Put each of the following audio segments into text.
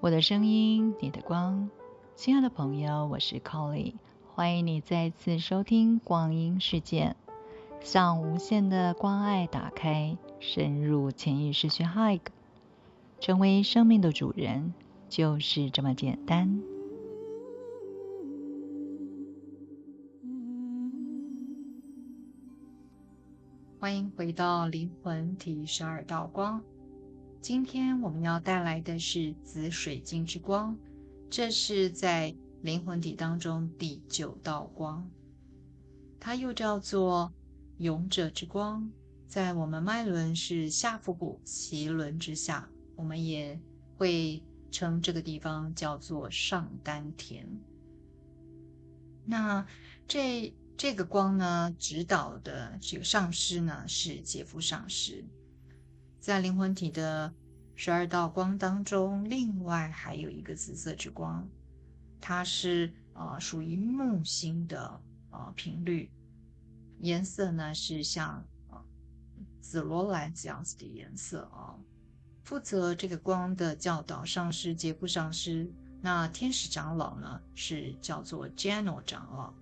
我的声音，你的光，亲爱的朋友，我是 Colly，欢迎你再次收听光阴世界，向无限的关爱打开，深入潜意识去 Hug，成为生命的主人，就是这么简单。欢迎回到灵魂体十二道光。今天我们要带来的是紫水晶之光，这是在灵魂体当中第九道光，它又叫做勇者之光，在我们脉轮是下腹部脐轮之下，我们也会称这个地方叫做上丹田。那这这个光呢，指导的这个上师呢是杰夫上师。在灵魂体的十二道光当中，另外还有一个紫色之光，它是呃属于木星的呃频率，颜色呢是像呃紫罗兰这样子的颜色啊。负责这个光的教导上师杰布上师，那天使长老呢是叫做 Jano 长老，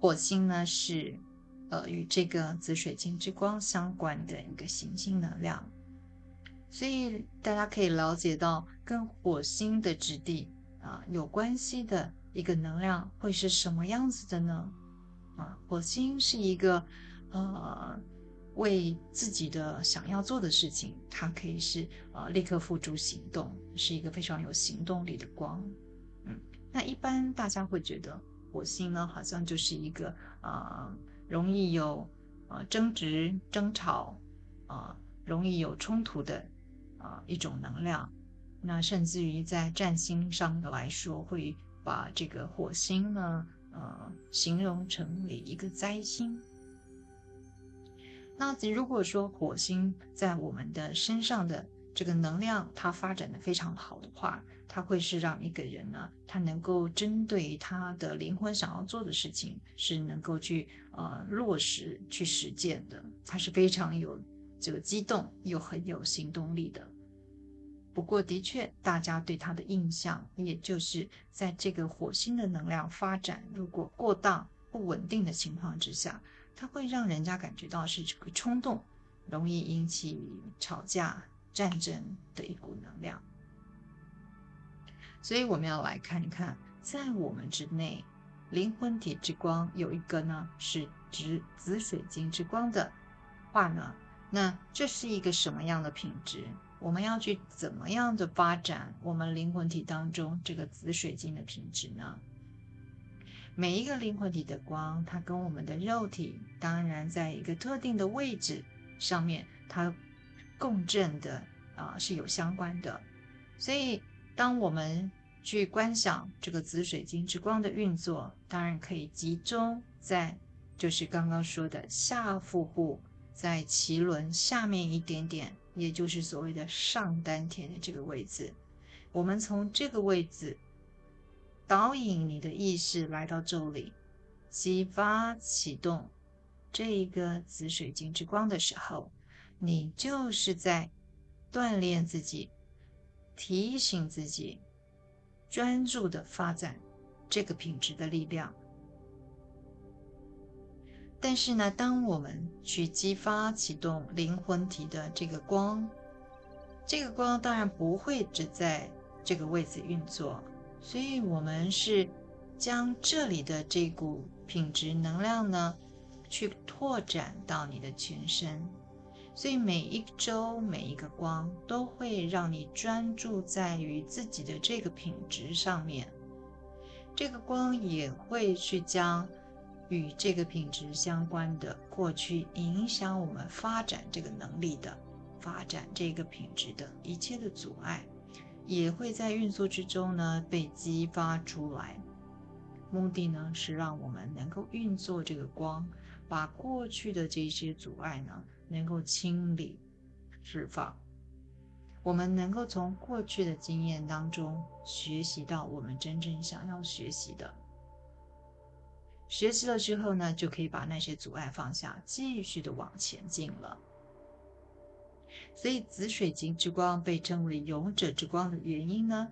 火星呢是。呃，与这个紫水晶之光相关的一个行星能量，所以大家可以了解到跟火星的质地啊有关系的一个能量会是什么样子的呢？啊，火星是一个呃为自己的想要做的事情，它可以是呃立刻付诸行动，是一个非常有行动力的光。嗯，那一般大家会觉得火星呢，好像就是一个啊。容易有呃争执、争吵，啊，容易有冲突的啊一种能量。那甚至于在占星上的来说，会把这个火星呢，呃，形容成为一个灾星。那如果说火星在我们的身上的这个能量，它发展的非常好的话，它会是让一个人呢，他能够针对他的灵魂想要做的事情，是能够去呃落实去实践的。他是非常有这个激动又很有行动力的。不过，的确，大家对他的印象，也就是在这个火星的能量发展如果过当不稳定的情况之下，它会让人家感觉到是这个冲动，容易引起吵架、战争的一股能量。所以我们要来看一看，在我们之内，灵魂体之光有一个呢是紫紫水晶之光的话呢，那这是一个什么样的品质？我们要去怎么样的发展我们灵魂体当中这个紫水晶的品质呢？每一个灵魂体的光，它跟我们的肉体当然在一个特定的位置上面，它共振的啊是有相关的，所以。当我们去观想这个紫水晶之光的运作，当然可以集中在就是刚刚说的下腹部，在脐轮下面一点点，也就是所谓的上丹田的这个位置。我们从这个位置导引你的意识来到这里，激发启动这一个紫水晶之光的时候，你就是在锻炼自己。提醒自己专注的发展这个品质的力量。但是呢，当我们去激发启动灵魂体的这个光，这个光当然不会只在这个位置运作，所以我们是将这里的这股品质能量呢，去拓展到你的全身。所以每一周每一个光都会让你专注在于自己的这个品质上面，这个光也会去将与这个品质相关的过去影响我们发展这个能力的发展这个品质的一切的阻碍，也会在运作之中呢被激发出来。目的呢是让我们能够运作这个光，把过去的这些阻碍呢。能够清理、释放，我们能够从过去的经验当中学习到我们真正想要学习的。学习了之后呢，就可以把那些阻碍放下，继续的往前进了。所以紫水晶之光被称为勇者之光的原因呢，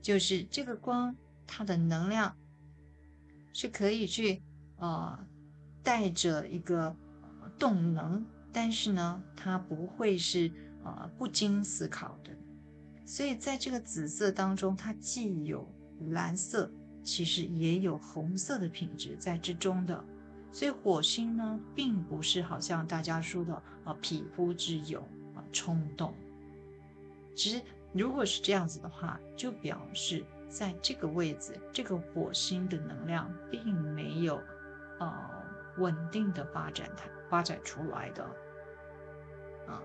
就是这个光它的能量是可以去呃带着一个动能，但是呢，它不会是呃不经思考的。所以在这个紫色当中，它既有蓝色，其实也有红色的品质在之中的。所以火星呢，并不是好像大家说的啊匹夫之勇啊冲动。其实如果是这样子的话，就表示在这个位置，这个火星的能量并没有呃稳定的发展它发展出来的啊。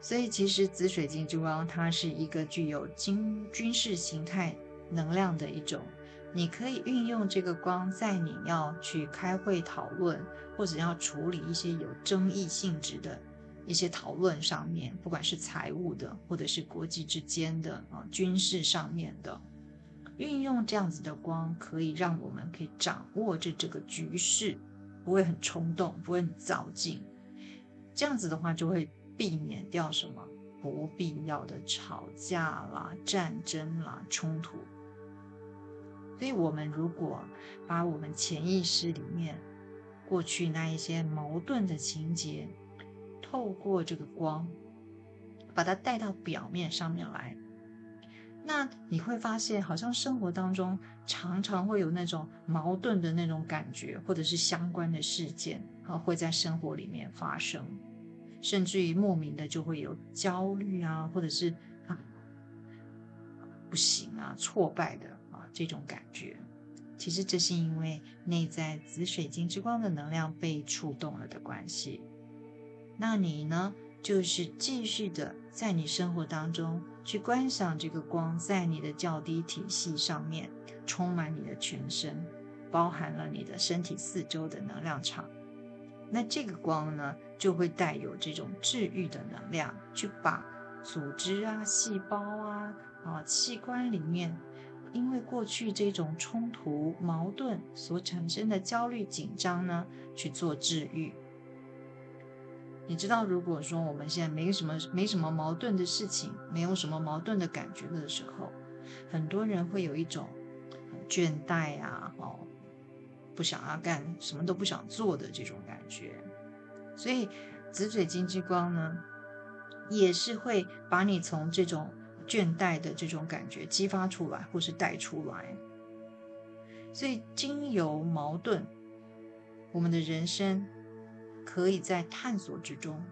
所以其实紫水晶之光，它是一个具有军军事形态能量的一种。你可以运用这个光，在你要去开会讨论，或者要处理一些有争议性质的一些讨论上面，不管是财务的，或者是国际之间的啊，军事上面的，运用这样子的光，可以让我们可以掌握着这个局势，不会很冲动，不会很躁进。这样子的话，就会避免掉什么不必要的吵架啦、战争啦、冲突。所以，我们如果把我们潜意识里面过去那一些矛盾的情节，透过这个光，把它带到表面上面来，那你会发现，好像生活当中常常会有那种矛盾的那种感觉，或者是相关的事件啊，会在生活里面发生，甚至于莫名的就会有焦虑啊，或者是啊不行啊，挫败的啊。这种感觉，其实这是因为内在紫水晶之光的能量被触动了的关系。那你呢，就是继续的在你生活当中去观赏这个光，在你的较低体系上面充满你的全身，包含了你的身体四周的能量场。那这个光呢，就会带有这种治愈的能量，去把组织啊、细胞啊、啊器官里面。因为过去这种冲突矛盾所产生的焦虑紧张呢，去做治愈。你知道，如果说我们现在没什么没什么矛盾的事情，没有什么矛盾的感觉的时候，很多人会有一种倦怠啊，哦，不想要干什么都不想做的这种感觉。所以紫水晶之光呢，也是会把你从这种。倦怠的这种感觉激发出来，或是带出来，所以经由矛盾，我们的人生可以在探索之中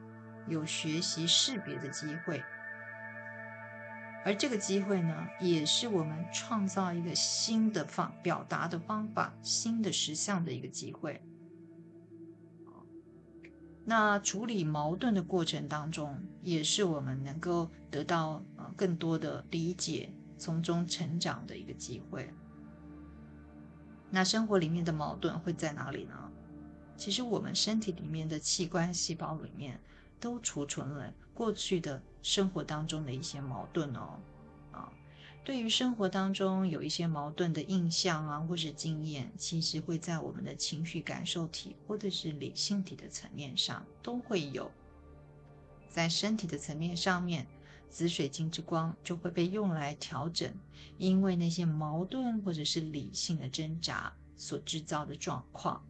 有学习识别的机会，而这个机会呢，也是我们创造一个新的方表达的方法、新的实相的一个机会。那处理矛盾的过程当中，也是我们能够得到呃更多的理解，从中成长的一个机会。那生活里面的矛盾会在哪里呢？其实我们身体里面的器官细胞里面都储存了过去的生活当中的一些矛盾哦。啊对于生活当中有一些矛盾的印象啊，或是经验，其实会在我们的情绪感受体或者是理性体的层面上都会有。在身体的层面上面，紫水晶之光就会被用来调整，因为那些矛盾或者是理性的挣扎所制造的状况，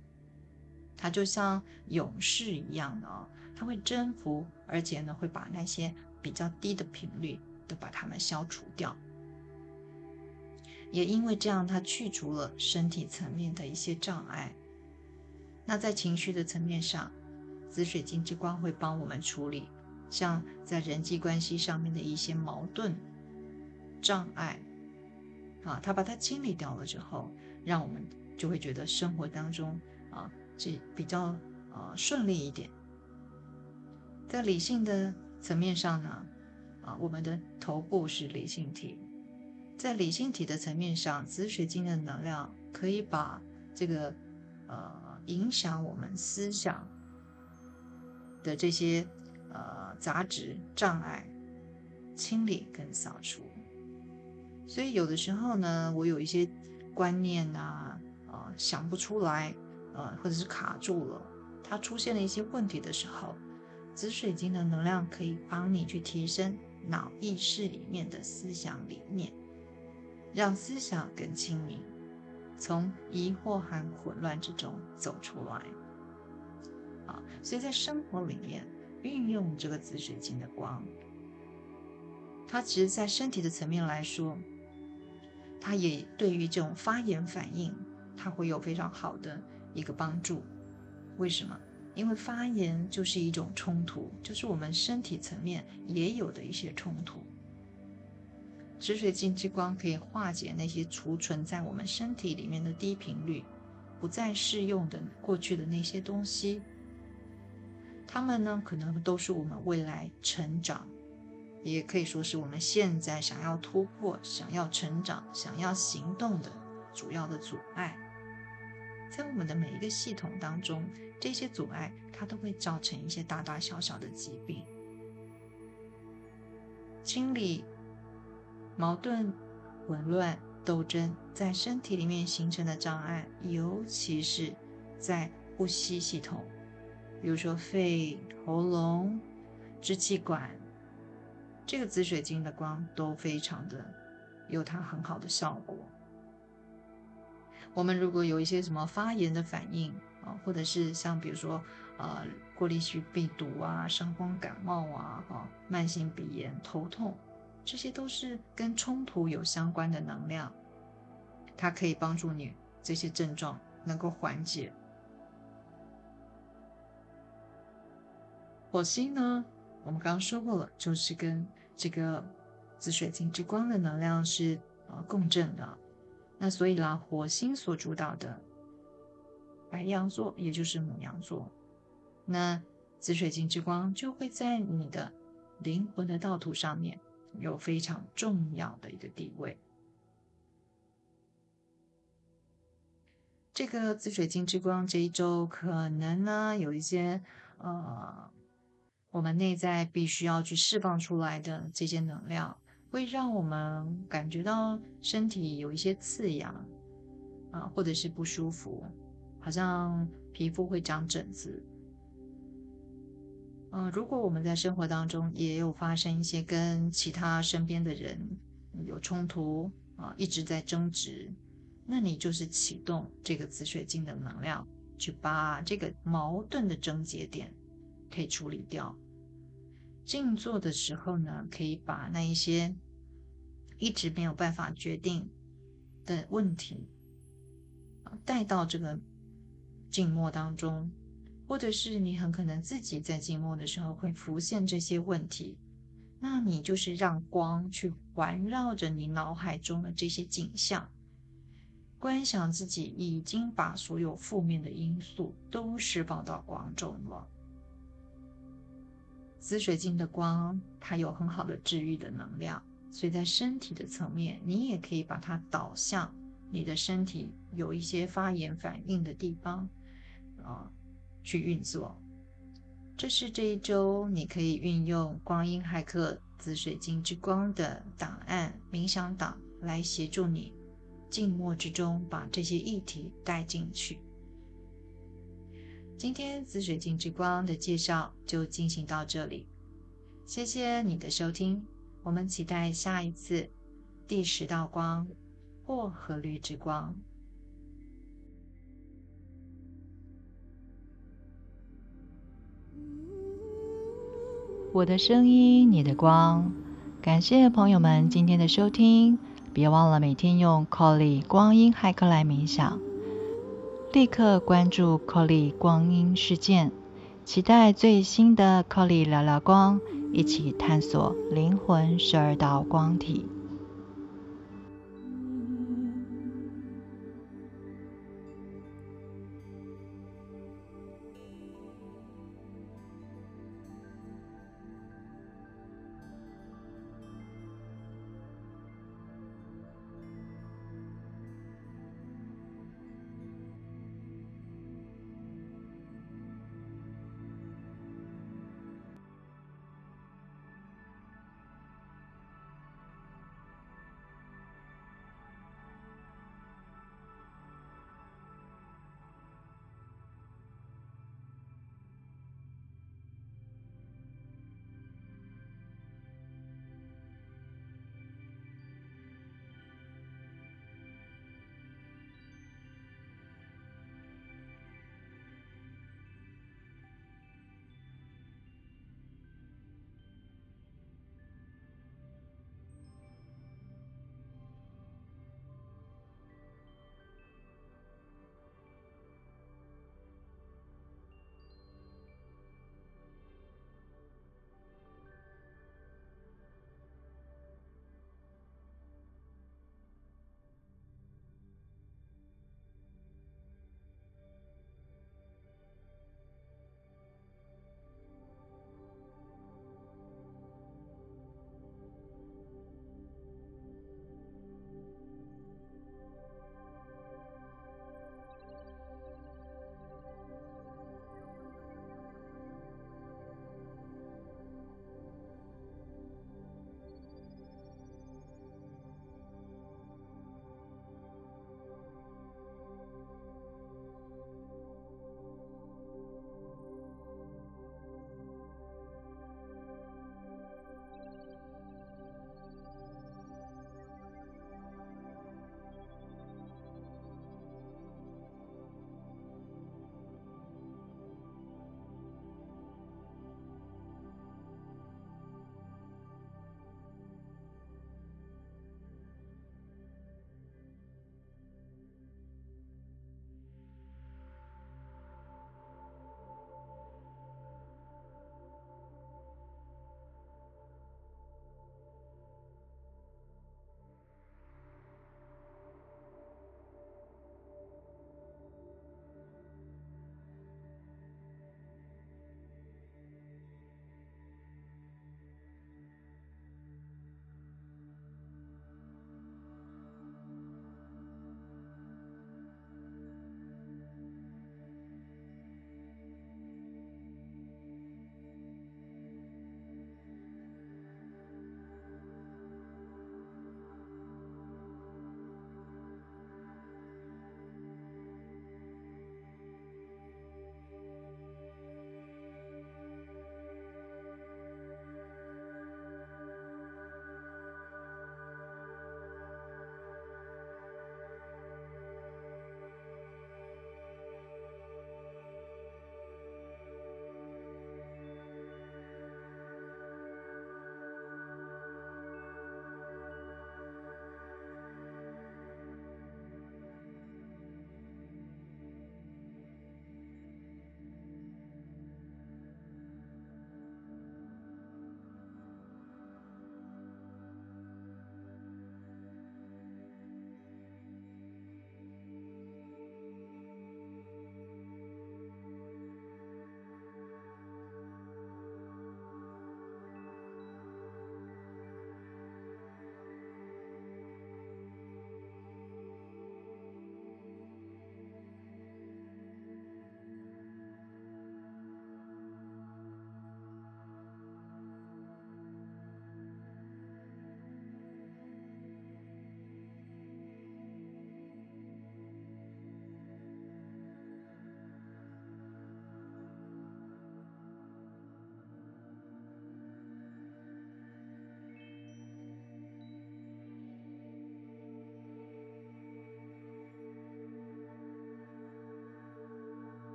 它就像勇士一样的哦，它会征服，而且呢会把那些比较低的频率都把它们消除掉。也因为这样，它去除了身体层面的一些障碍。那在情绪的层面上，紫水晶之光会帮我们处理，像在人际关系上面的一些矛盾、障碍，啊，它把它清理掉了之后，让我们就会觉得生活当中啊，是比较呃顺利一点。在理性的层面上呢，啊，我们的头部是理性体。在理性体的层面上，紫水晶的能量可以把这个呃影响我们思想的这些呃杂质障碍清理跟扫除。所以有的时候呢，我有一些观念啊，呃想不出来，呃或者是卡住了，它出现了一些问题的时候，紫水晶的能量可以帮你去提升脑意识里面的思想理念，让思想更清明，从疑惑和混乱之中走出来。啊，所以在生活里面运用这个紫水晶的光，它其实在身体的层面来说，它也对于这种发炎反应，它会有非常好的一个帮助。为什么？因为发炎就是一种冲突，就是我们身体层面也有的一些冲突。紫水晶之光可以化解那些储存在我们身体里面的低频率、不再适用的过去的那些东西。它们呢，可能都是我们未来成长，也可以说是我们现在想要突破、想要成长、想要行动的主要的阻碍。在我们的每一个系统当中，这些阻碍它都会造成一些大大小小的疾病。清理矛盾、混乱、斗争在身体里面形成的障碍，尤其是在呼吸系统，比如说肺、喉咙、支气管，这个紫水晶的光都非常的有它很好的效果。我们如果有一些什么发炎的反应啊，或者是像比如说呃过滤性病毒啊、伤风感冒啊、哈慢性鼻炎、头痛，这些都是跟冲突有相关的能量，它可以帮助你这些症状能够缓解。火星呢，我们刚刚说过了，就是跟这个紫水晶之光的能量是呃共振的。那所以啦，火星所主导的白羊座，也就是母羊座，那紫水晶之光就会在你的灵魂的道途上面有非常重要的一个地位。这个紫水晶之光这一周可能呢有一些呃，我们内在必须要去释放出来的这些能量。会让我们感觉到身体有一些刺痒啊，或者是不舒服，好像皮肤会长疹子。嗯，如果我们在生活当中也有发生一些跟其他身边的人有冲突啊，一直在争执，那你就是启动这个紫水晶的能量，去把这个矛盾的症结点可以处理掉。静坐的时候呢，可以把那一些一直没有办法决定的问题带到这个静默当中，或者是你很可能自己在静默的时候会浮现这些问题，那你就是让光去环绕着你脑海中的这些景象，观想自己已经把所有负面的因素都释放到光中了。紫水晶的光，它有很好的治愈的能量，所以在身体的层面，你也可以把它导向你的身体有一些发炎反应的地方，啊，去运作。这是这一周你可以运用光阴骇客紫水晶之光的档案冥想档来协助你静默之中把这些议题带进去。今天紫水晶之光的介绍就进行到这里，谢谢你的收听，我们期待下一次第十道光薄荷绿之光。我的声音，你的光，感谢朋友们今天的收听，别忘了每天用 Colly 光阴骇客来冥想。立刻关注 Colly 光阴事件，期待最新的 Colly 聊聊光，一起探索灵魂十二道光体。